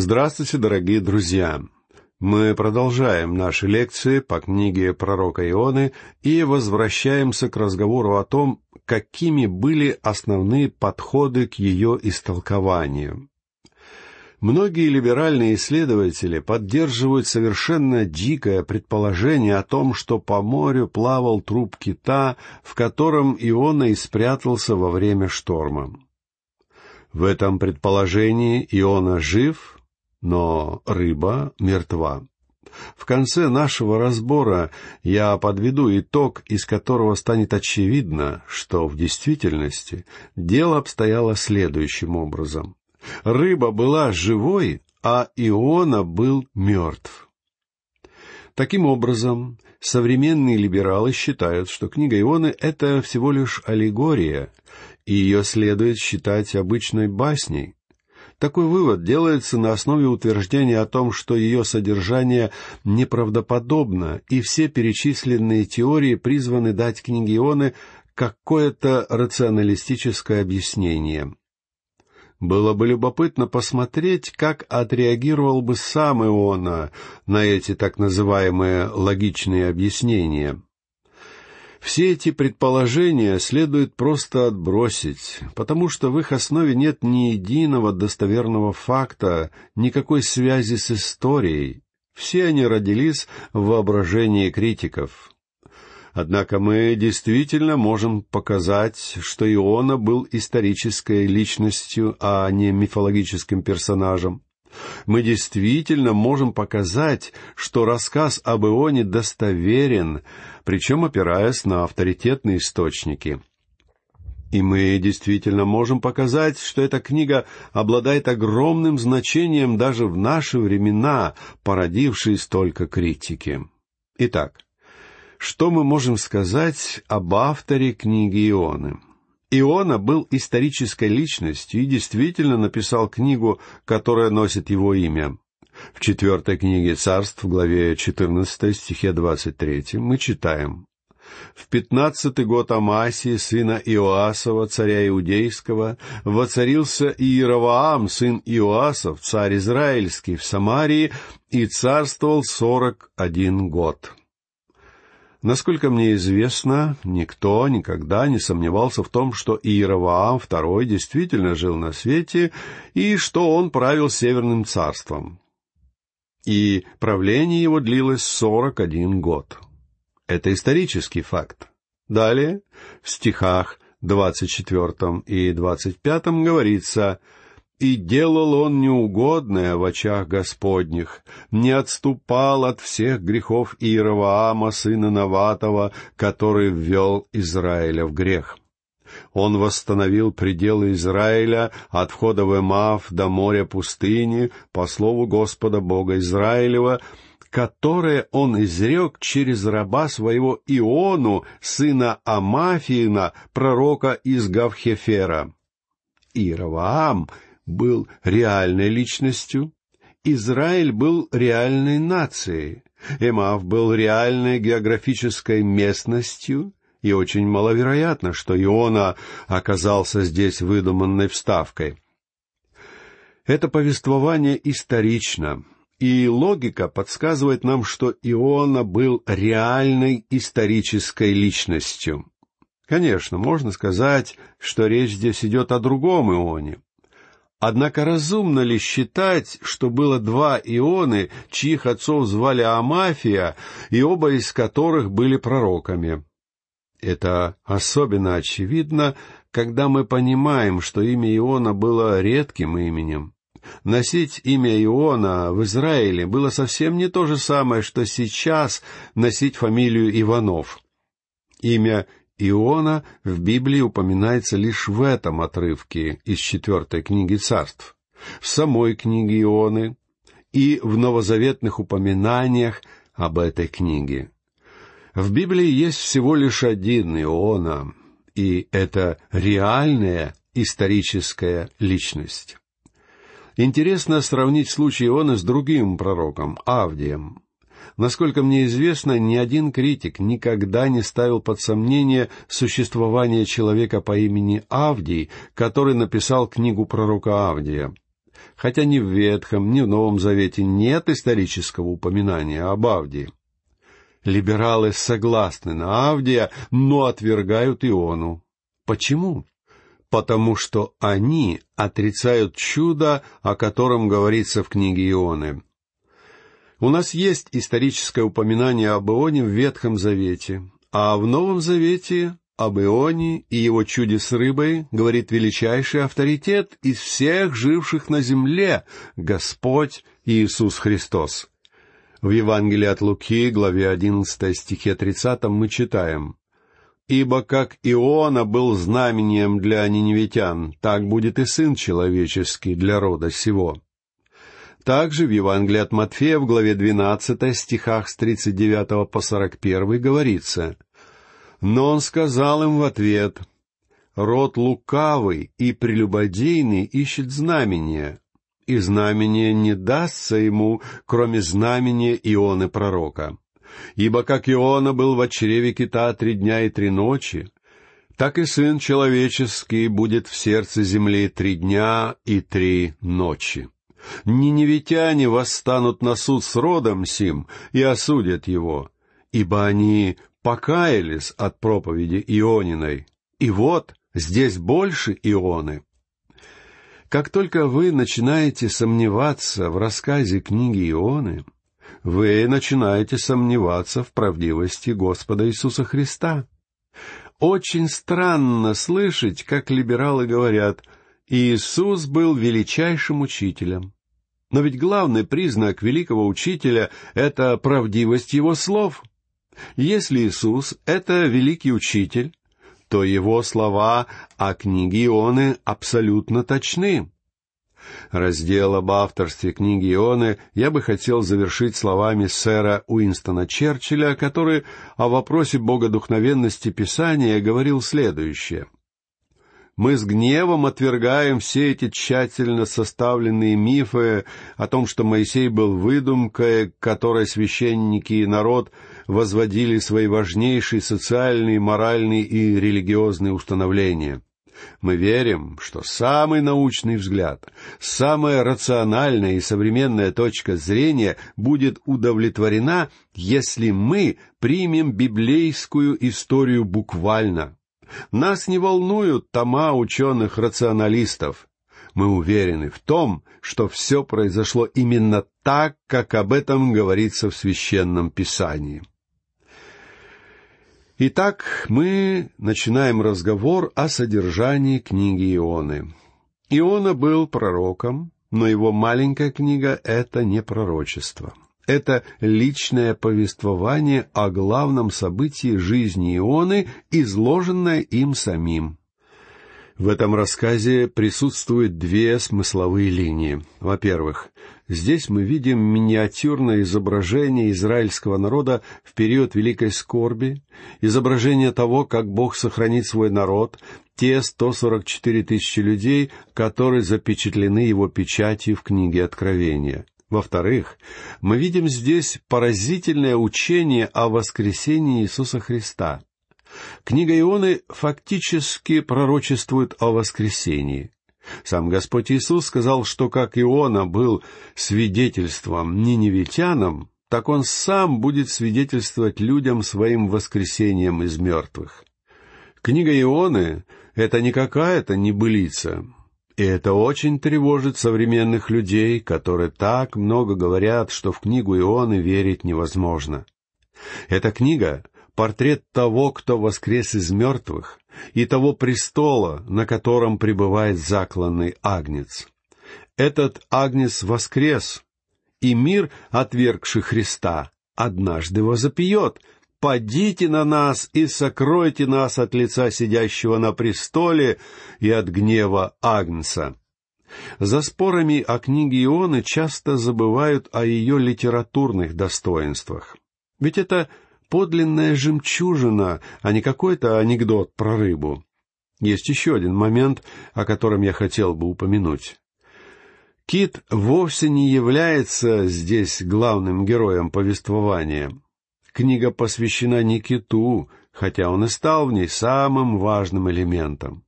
Здравствуйте, дорогие друзья! Мы продолжаем наши лекции по книге пророка Ионы и возвращаемся к разговору о том, какими были основные подходы к ее истолкованию. Многие либеральные исследователи поддерживают совершенно дикое предположение о том, что по морю плавал труп кита, в котором Иона и спрятался во время шторма. В этом предположении Иона жив, но рыба мертва. В конце нашего разбора я подведу итог, из которого станет очевидно, что в действительности дело обстояло следующим образом. Рыба была живой, а Иона был мертв. Таким образом, современные либералы считают, что книга Ионы — это всего лишь аллегория, и ее следует считать обычной басней, такой вывод делается на основе утверждения о том, что ее содержание неправдоподобно, и все перечисленные теории призваны дать книге Ионы какое-то рационалистическое объяснение. Было бы любопытно посмотреть, как отреагировал бы сам Иона на эти так называемые логичные объяснения. Все эти предположения следует просто отбросить, потому что в их основе нет ни единого достоверного факта, никакой связи с историей. Все они родились в воображении критиков. Однако мы действительно можем показать, что Иона был исторической личностью, а не мифологическим персонажем. Мы действительно можем показать, что рассказ об Ионе достоверен, причем опираясь на авторитетные источники. И мы действительно можем показать, что эта книга обладает огромным значением даже в наши времена, породившие столько критики. Итак, что мы можем сказать об авторе книги Ионы? Иона был исторической личностью и действительно написал книгу, которая носит его имя. В четвертой книге царств, в главе 14, стихе 23, мы читаем в пятнадцатый год Амасии, сына Иоасова, царя Иудейского, воцарился Иеровоам, сын Иоасов, царь Израильский, в Самарии, и царствовал сорок один год. Насколько мне известно, никто никогда не сомневался в том, что Иеровоам II действительно жил на свете и что он правил Северным царством. И правление его длилось сорок один год. Это исторический факт. Далее, в стихах двадцать четвертом и двадцать пятом говорится — и делал он неугодное в очах Господних, не отступал от всех грехов Иеровоама, сына Наватова, который ввел Израиля в грех. Он восстановил пределы Израиля от входа в Эмав до моря пустыни, по слову Господа Бога Израилева, которое он изрек через раба своего Иону, сына Амафиина, пророка из Гавхефера. Иеровоам — был реальной личностью, Израиль был реальной нацией, Эмав был реальной географической местностью, и очень маловероятно, что Иона оказался здесь выдуманной вставкой. Это повествование исторично, и логика подсказывает нам, что Иона был реальной исторической личностью. Конечно, можно сказать, что речь здесь идет о другом Ионе, Однако разумно ли считать, что было два ионы, чьих отцов звали Амафия, и оба из которых были пророками? Это особенно очевидно, когда мы понимаем, что имя Иона было редким именем. Носить имя Иона в Израиле было совсем не то же самое, что сейчас носить фамилию Иванов. Имя Иона в Библии упоминается лишь в этом отрывке из четвертой книги царств. В самой книге Ионы и в новозаветных упоминаниях об этой книге. В Библии есть всего лишь один Иона, и это реальная историческая личность. Интересно сравнить случай Иона с другим пророком, Авдием. Насколько мне известно, ни один критик никогда не ставил под сомнение существование человека по имени Авдий, который написал книгу пророка Авдия. хотя ни в Ветхом, ни в Новом Завете нет исторического упоминания об Авдии. Либералы согласны на Авдия, но отвергают Иону. Почему? Потому что они отрицают чудо, о котором говорится в книге Ионы. У нас есть историческое упоминание об Ионе в Ветхом Завете, а в Новом Завете об Ионе и его чуде с рыбой говорит величайший авторитет из всех живших на земле, Господь Иисус Христос. В Евангелии от Луки, главе 11 стихе 30 мы читаем «Ибо как Иона был знамением для ниневитян, так будет и Сын Человеческий для рода сего». Также в Евангелии от Матфея в главе 12 стихах с 39 по 41 говорится «Но он сказал им в ответ, «Род лукавый и прелюбодейный ищет знамения, и знамение не дастся ему, кроме знамения Ионы пророка. Ибо как Иона был в чреве кита три дня и три ночи, так и Сын Человеческий будет в сердце земли три дня и три ночи. Ниневитяне восстанут на суд с родом сим и осудят его, ибо они покаялись от проповеди Иониной. И вот здесь больше Ионы. Как только вы начинаете сомневаться в рассказе книги Ионы, вы начинаете сомневаться в правдивости Господа Иисуса Христа. Очень странно слышать, как либералы говорят, Иисус был величайшим учителем. Но ведь главный признак великого учителя — это правдивость его слов. Если Иисус — это великий учитель, то его слова о книге Ионы абсолютно точны. Раздел об авторстве книги Ионы я бы хотел завершить словами сэра Уинстона Черчилля, который о вопросе богодухновенности Писания говорил следующее — мы с гневом отвергаем все эти тщательно составленные мифы о том, что Моисей был выдумкой, которой священники и народ возводили свои важнейшие социальные, моральные и религиозные установления. Мы верим, что самый научный взгляд, самая рациональная и современная точка зрения будет удовлетворена, если мы примем библейскую историю буквально, нас не волнуют тома ученых-рационалистов. Мы уверены в том, что все произошло именно так, как об этом говорится в Священном Писании. Итак, мы начинаем разговор о содержании книги Ионы. Иона был пророком, но его маленькая книга — это не пророчество — это личное повествование о главном событии жизни Ионы, изложенное им самим. В этом рассказе присутствуют две смысловые линии. Во-первых, здесь мы видим миниатюрное изображение израильского народа в период Великой Скорби, изображение того, как Бог сохранит свой народ, те 144 тысячи людей, которые запечатлены его печатью в книге Откровения. Во-вторых, мы видим здесь поразительное учение о воскресении Иисуса Христа. Книга Ионы фактически пророчествует о воскресении. Сам Господь Иисус сказал, что как Иона был свидетельством ниневитянам, так он сам будет свидетельствовать людям своим воскресением из мертвых. Книга Ионы — это не какая-то небылица, и это очень тревожит современных людей, которые так много говорят, что в книгу Ионы верить невозможно. Эта книга — портрет того, кто воскрес из мертвых, и того престола, на котором пребывает закланный агнец. Этот агнец воскрес, и мир, отвергший Христа, однажды возопьет — «Падите на нас и сокройте нас от лица сидящего на престоле и от гнева Агнца». За спорами о книге Ионы часто забывают о ее литературных достоинствах. Ведь это подлинная жемчужина, а не какой-то анекдот про рыбу. Есть еще один момент, о котором я хотел бы упомянуть. Кит вовсе не является здесь главным героем повествования. Книга посвящена не киту, хотя он и стал в ней самым важным элементом.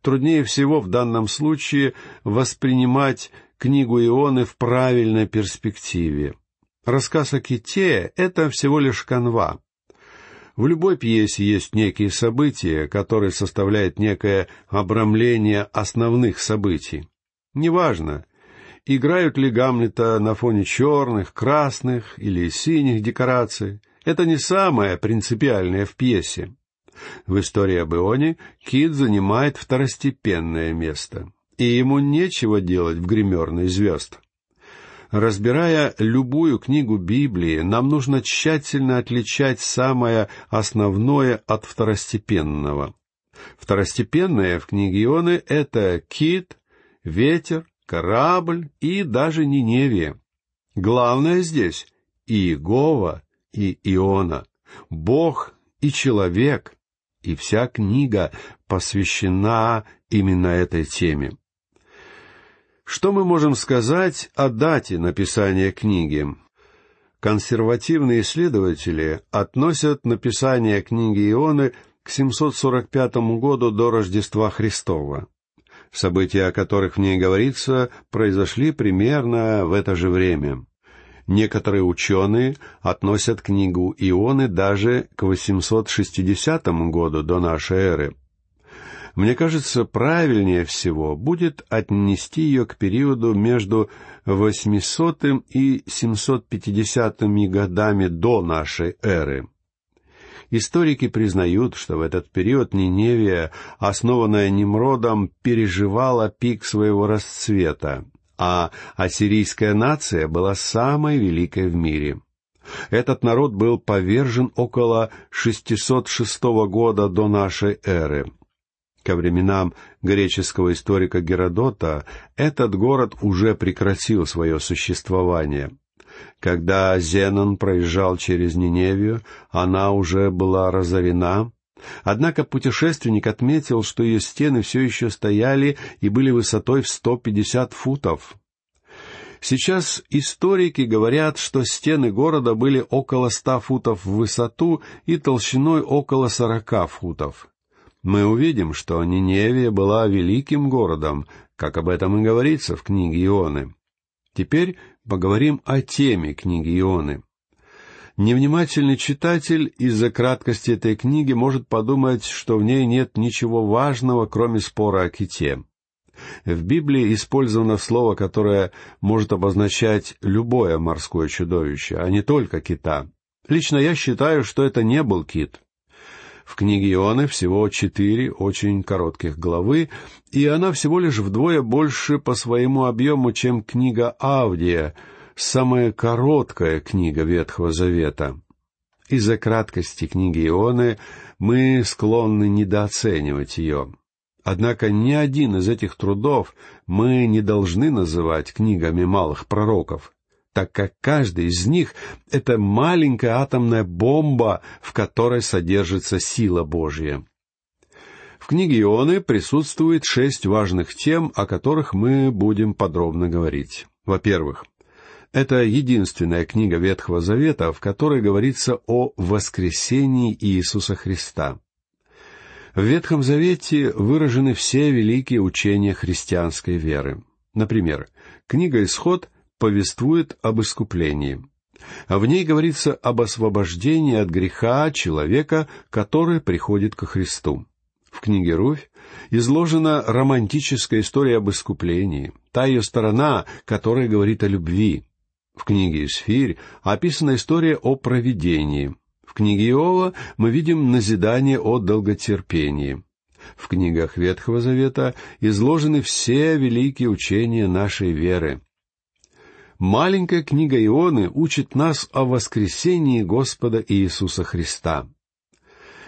Труднее всего в данном случае воспринимать книгу Ионы в правильной перспективе. Рассказ о ките — это всего лишь канва. В любой пьесе есть некие события, которые составляют некое обрамление основных событий. Неважно, играют ли Гамлета на фоне черных, красных или синих декораций. Это не самое принципиальное в пьесе. В истории об Ионе Кит занимает второстепенное место, и ему нечего делать в гримерной звезд. Разбирая любую книгу Библии, нам нужно тщательно отличать самое основное от второстепенного. Второстепенное в книге Ионы — это кит, ветер, корабль и даже Ниневия. Главное здесь — Иегова и Иона, Бог и человек, и вся книга посвящена именно этой теме. Что мы можем сказать о дате написания книги? Консервативные исследователи относят написание книги Ионы к 745 году до Рождества Христова. События, о которых в ней говорится, произошли примерно в это же время. Некоторые ученые относят книгу Ионы даже к 860 году до нашей эры. Мне кажется, правильнее всего будет отнести ее к периоду между 800 и 750 годами до нашей эры. Историки признают, что в этот период Ниневия, основанная Немродом, переживала пик своего расцвета, а ассирийская нация была самой великой в мире. Этот народ был повержен около 606 года до нашей эры, Ко временам греческого историка Геродота этот город уже прекратил свое существование. Когда Зенон проезжал через Ниневию, она уже была разорена, Однако путешественник отметил, что ее стены все еще стояли и были высотой в сто пятьдесят футов. Сейчас историки говорят, что стены города были около ста футов в высоту и толщиной около сорока футов мы увидим, что Ниневия была великим городом, как об этом и говорится в книге Ионы. Теперь поговорим о теме книги Ионы. Невнимательный читатель из-за краткости этой книги может подумать, что в ней нет ничего важного, кроме спора о ките. В Библии использовано слово, которое может обозначать любое морское чудовище, а не только кита. Лично я считаю, что это не был кит. В книге Ионы всего четыре очень коротких главы, и она всего лишь вдвое больше по своему объему, чем книга Авдия, самая короткая книга Ветхого Завета. Из-за краткости книги Ионы мы склонны недооценивать ее. Однако ни один из этих трудов мы не должны называть книгами малых пророков так как каждый из них — это маленькая атомная бомба, в которой содержится сила Божья. В книге Ионы присутствует шесть важных тем, о которых мы будем подробно говорить. Во-первых, это единственная книга Ветхого Завета, в которой говорится о воскресении Иисуса Христа. В Ветхом Завете выражены все великие учения христианской веры. Например, книга Исход повествует об искуплении. А в ней говорится об освобождении от греха человека, который приходит ко Христу. В книге «Руфь» изложена романтическая история об искуплении, та ее сторона, которая говорит о любви. В книге «Исфирь» описана история о провидении. В книге Иова мы видим назидание о долготерпении. В книгах Ветхого Завета изложены все великие учения нашей веры, Маленькая книга Ионы учит нас о воскресении Господа Иисуса Христа.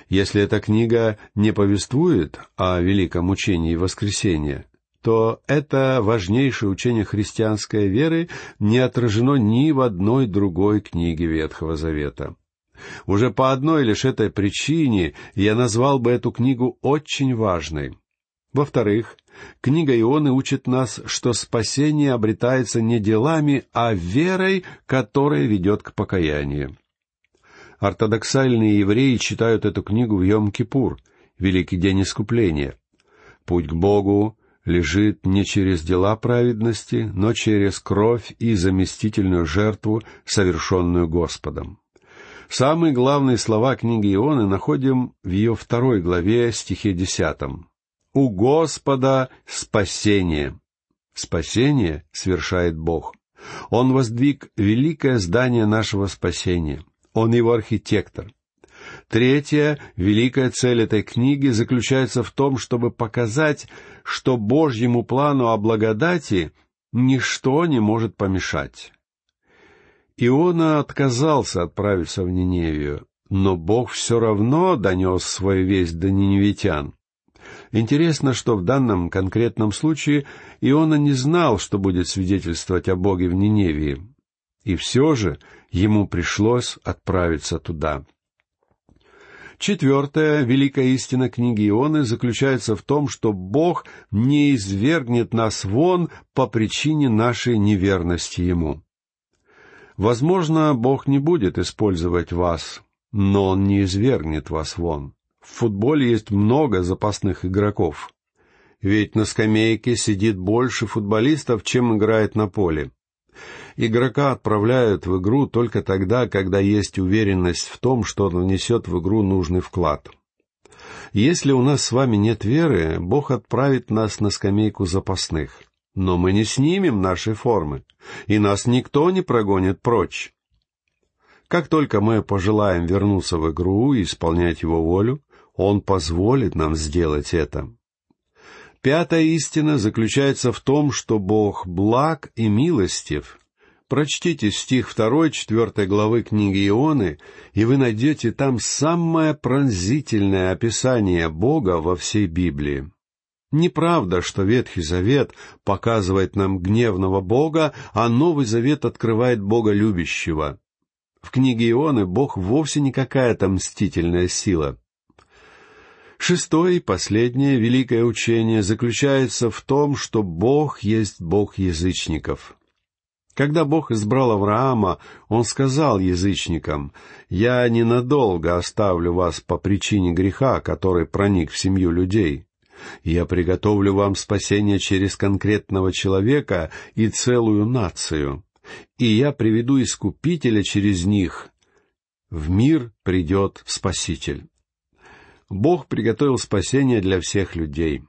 Если эта книга не повествует о великом учении воскресения, то это важнейшее учение христианской веры не отражено ни в одной другой книге Ветхого Завета. Уже по одной лишь этой причине я назвал бы эту книгу очень важной. Во-вторых, Книга Ионы учит нас, что спасение обретается не делами, а верой, которая ведет к покаянию. Ортодоксальные евреи читают эту книгу в Йом-Кипур, Великий день искупления. Путь к Богу лежит не через дела праведности, но через кровь и заместительную жертву, совершенную Господом. Самые главные слова книги Ионы находим в ее второй главе, стихе десятом. «У Господа спасение». Спасение совершает Бог. Он воздвиг великое здание нашего спасения. Он его архитектор. Третья, великая цель этой книги заключается в том, чтобы показать, что Божьему плану о благодати ничто не может помешать. Иона отказался отправиться в Ниневию, но Бог все равно донес свою весть до ниневитян. Интересно, что в данном конкретном случае Иона не знал, что будет свидетельствовать о Боге в Ниневии. И все же ему пришлось отправиться туда. Четвертая великая истина книги Ионы заключается в том, что Бог не извергнет нас вон по причине нашей неверности Ему. Возможно, Бог не будет использовать вас, но Он не извергнет вас вон. В футболе есть много запасных игроков. Ведь на скамейке сидит больше футболистов, чем играет на поле. Игрока отправляют в игру только тогда, когда есть уверенность в том, что он внесет в игру нужный вклад. Если у нас с вами нет веры, Бог отправит нас на скамейку запасных. Но мы не снимем нашей формы, и нас никто не прогонит прочь. Как только мы пожелаем вернуться в игру и исполнять его волю, Он позволит нам сделать это. Пятая истина заключается в том, что Бог благ и милостив. Прочтите стих второй, четвертой главы книги Ионы, и вы найдете там самое пронзительное описание Бога во всей Библии. Неправда, что Ветхий Завет показывает нам гневного Бога, а Новый Завет открывает Бога любящего. В книге Ионы Бог вовсе не какая-то мстительная сила. Шестое и последнее великое учение заключается в том, что Бог есть Бог язычников. Когда Бог избрал Авраама, Он сказал язычникам, «Я ненадолго оставлю вас по причине греха, который проник в семью людей. Я приготовлю вам спасение через конкретного человека и целую нацию, и я приведу Искупителя через них. В мир придет Спаситель». Бог приготовил спасение для всех людей.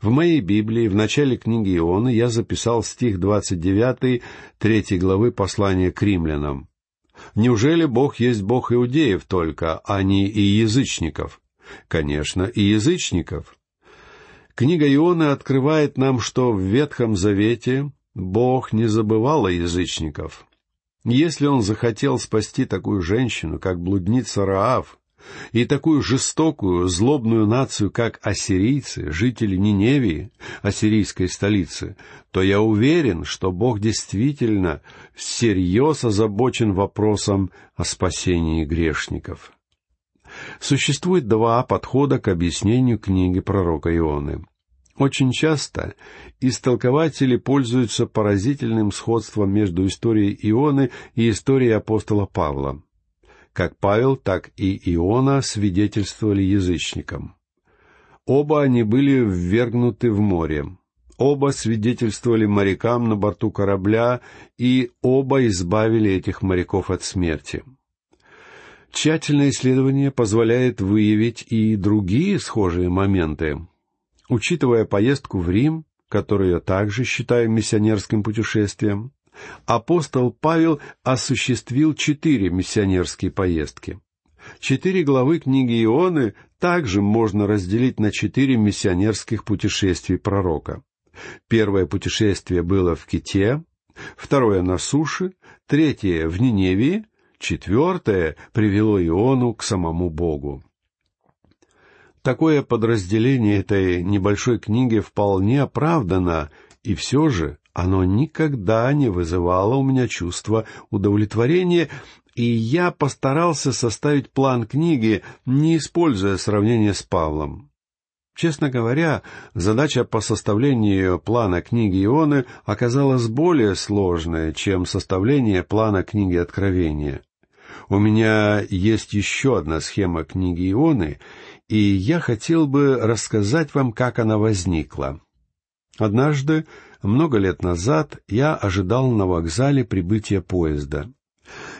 В моей Библии, в начале книги Ионы, я записал стих 29 третьей главы послания к римлянам. Неужели Бог есть Бог иудеев только, а не и язычников? Конечно, и язычников. Книга Ионы открывает нам, что в Ветхом Завете Бог не забывал о язычников. Если Он захотел спасти такую женщину, как блудница Раав, и такую жестокую, злобную нацию, как ассирийцы, жители Ниневии, ассирийской столицы, то я уверен, что Бог действительно всерьез озабочен вопросом о спасении грешников. Существует два подхода к объяснению книги пророка Ионы. Очень часто истолкователи пользуются поразительным сходством между историей Ионы и историей апостола Павла. Как Павел, так и Иона свидетельствовали язычникам. Оба они были ввергнуты в море. Оба свидетельствовали морякам на борту корабля, и оба избавили этих моряков от смерти. Тщательное исследование позволяет выявить и другие схожие моменты. Учитывая поездку в Рим, которую я также считаю миссионерским путешествием, апостол Павел осуществил четыре миссионерские поездки. Четыре главы книги Ионы также можно разделить на четыре миссионерских путешествий пророка. Первое путешествие было в Ките, второе на суше, третье в Ниневии, четвертое привело Иону к самому Богу. Такое подразделение этой небольшой книги вполне оправдано, и все же оно никогда не вызывало у меня чувства удовлетворения, и я постарался составить план книги, не используя сравнение с Павлом. Честно говоря, задача по составлению плана книги Ионы оказалась более сложной, чем составление плана книги Откровения. У меня есть еще одна схема книги Ионы, и я хотел бы рассказать вам, как она возникла. Однажды, много лет назад, я ожидал на вокзале прибытия поезда.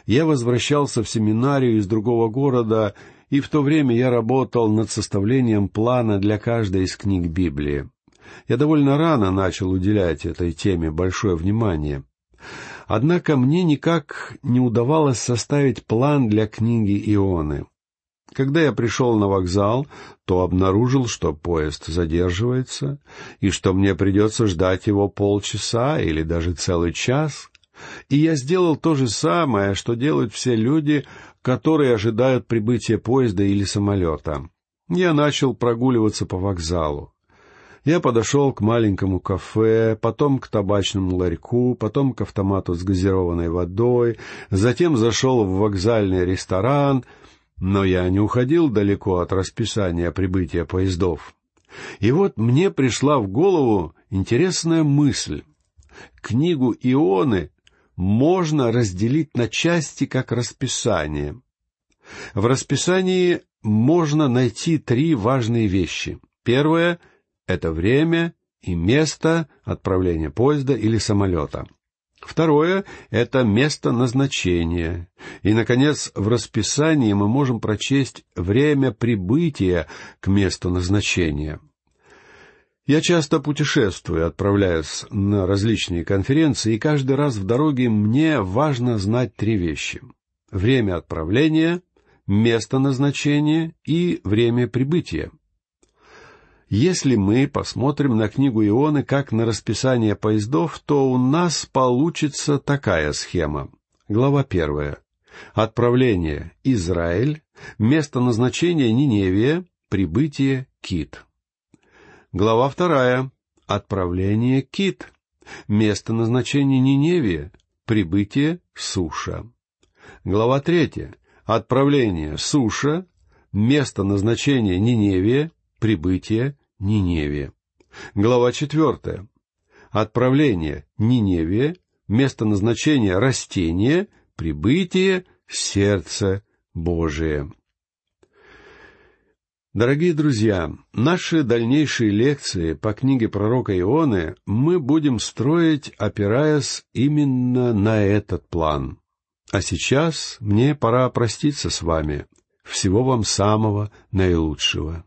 Я возвращался в семинарию из другого города, и в то время я работал над составлением плана для каждой из книг Библии. Я довольно рано начал уделять этой теме большое внимание. Однако мне никак не удавалось составить план для книги Ионы. Когда я пришел на вокзал, то обнаружил, что поезд задерживается, и что мне придется ждать его полчаса или даже целый час. И я сделал то же самое, что делают все люди, которые ожидают прибытия поезда или самолета. Я начал прогуливаться по вокзалу. Я подошел к маленькому кафе, потом к табачному ларьку, потом к автомату с газированной водой, затем зашел в вокзальный ресторан — но я не уходил далеко от расписания прибытия поездов. И вот мне пришла в голову интересная мысль. Книгу Ионы можно разделить на части как расписание. В расписании можно найти три важные вещи. Первое — это время и место отправления поезда или самолета — Второе — это место назначения. И, наконец, в расписании мы можем прочесть время прибытия к месту назначения. Я часто путешествую, отправляясь на различные конференции, и каждый раз в дороге мне важно знать три вещи. Время отправления, место назначения и время прибытия. Если мы посмотрим на книгу Ионы как на расписание поездов, то у нас получится такая схема. Глава первая. Отправление Израиль, место назначения Ниневия, прибытие Кит. Глава вторая. Отправление Кит, место назначения Ниневия, прибытие Суша. Глава третья. Отправление Суша, место назначения Ниневия, прибытие Ниневия. Глава четвертая. Отправление Ниневия, место назначения растения, прибытие сердца Божие. Дорогие друзья, наши дальнейшие лекции по книге пророка Ионы мы будем строить, опираясь именно на этот план. А сейчас мне пора проститься с вами. Всего вам самого наилучшего.